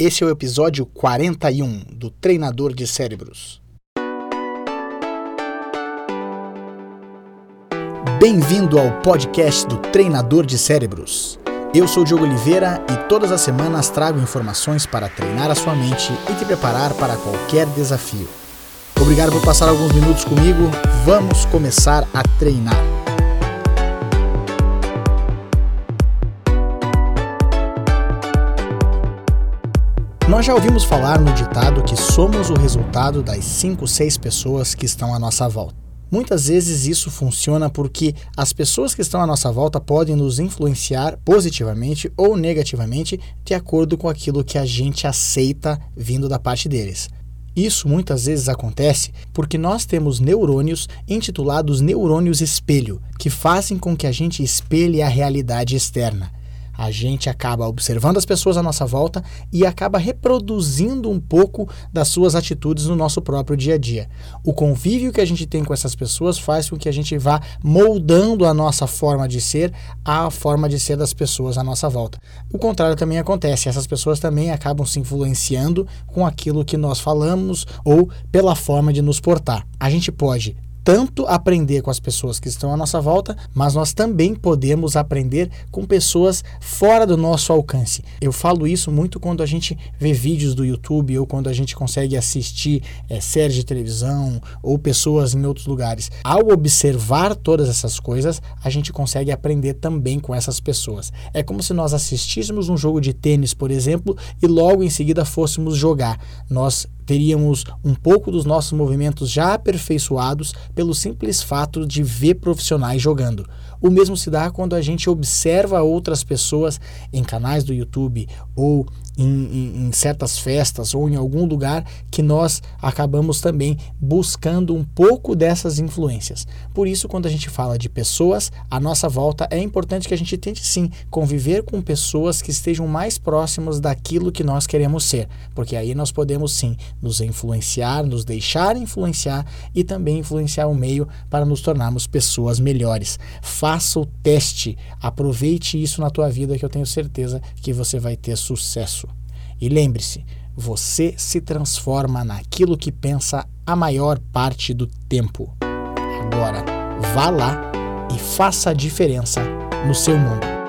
Esse é o episódio 41 do Treinador de Cérebros. Bem-vindo ao podcast do Treinador de Cérebros. Eu sou Diogo Oliveira e todas as semanas trago informações para treinar a sua mente e te preparar para qualquer desafio. Obrigado por passar alguns minutos comigo. Vamos começar a treinar. Nós já ouvimos falar no ditado que somos o resultado das 5, 6 pessoas que estão à nossa volta. Muitas vezes isso funciona porque as pessoas que estão à nossa volta podem nos influenciar positivamente ou negativamente de acordo com aquilo que a gente aceita vindo da parte deles. Isso muitas vezes acontece porque nós temos neurônios intitulados neurônios espelho, que fazem com que a gente espelhe a realidade externa a gente acaba observando as pessoas à nossa volta e acaba reproduzindo um pouco das suas atitudes no nosso próprio dia a dia. O convívio que a gente tem com essas pessoas faz com que a gente vá moldando a nossa forma de ser à forma de ser das pessoas à nossa volta. O contrário também acontece, essas pessoas também acabam se influenciando com aquilo que nós falamos ou pela forma de nos portar. A gente pode tanto aprender com as pessoas que estão à nossa volta, mas nós também podemos aprender com pessoas fora do nosso alcance. Eu falo isso muito quando a gente vê vídeos do YouTube ou quando a gente consegue assistir é, séries de televisão ou pessoas em outros lugares. Ao observar todas essas coisas, a gente consegue aprender também com essas pessoas. É como se nós assistíssemos um jogo de tênis, por exemplo, e logo em seguida fôssemos jogar. Nós teríamos um pouco dos nossos movimentos já aperfeiçoados pelo simples fato de ver profissionais jogando. O mesmo se dá quando a gente observa outras pessoas em canais do YouTube ou em, em, em, certas festas ou em algum lugar que nós acabamos também buscando um pouco dessas influências. Por isso, quando a gente fala de pessoas à nossa volta, é importante que a gente tente sim conviver com pessoas que estejam mais próximos daquilo que nós queremos ser, porque aí nós podemos sim nos influenciar, nos deixar influenciar e também influenciar o meio para nos tornarmos pessoas melhores. Faça o teste, aproveite isso na tua vida que eu tenho certeza que você vai ter sucesso. E lembre-se, você se transforma naquilo que pensa a maior parte do tempo. Agora, vá lá e faça a diferença no seu mundo.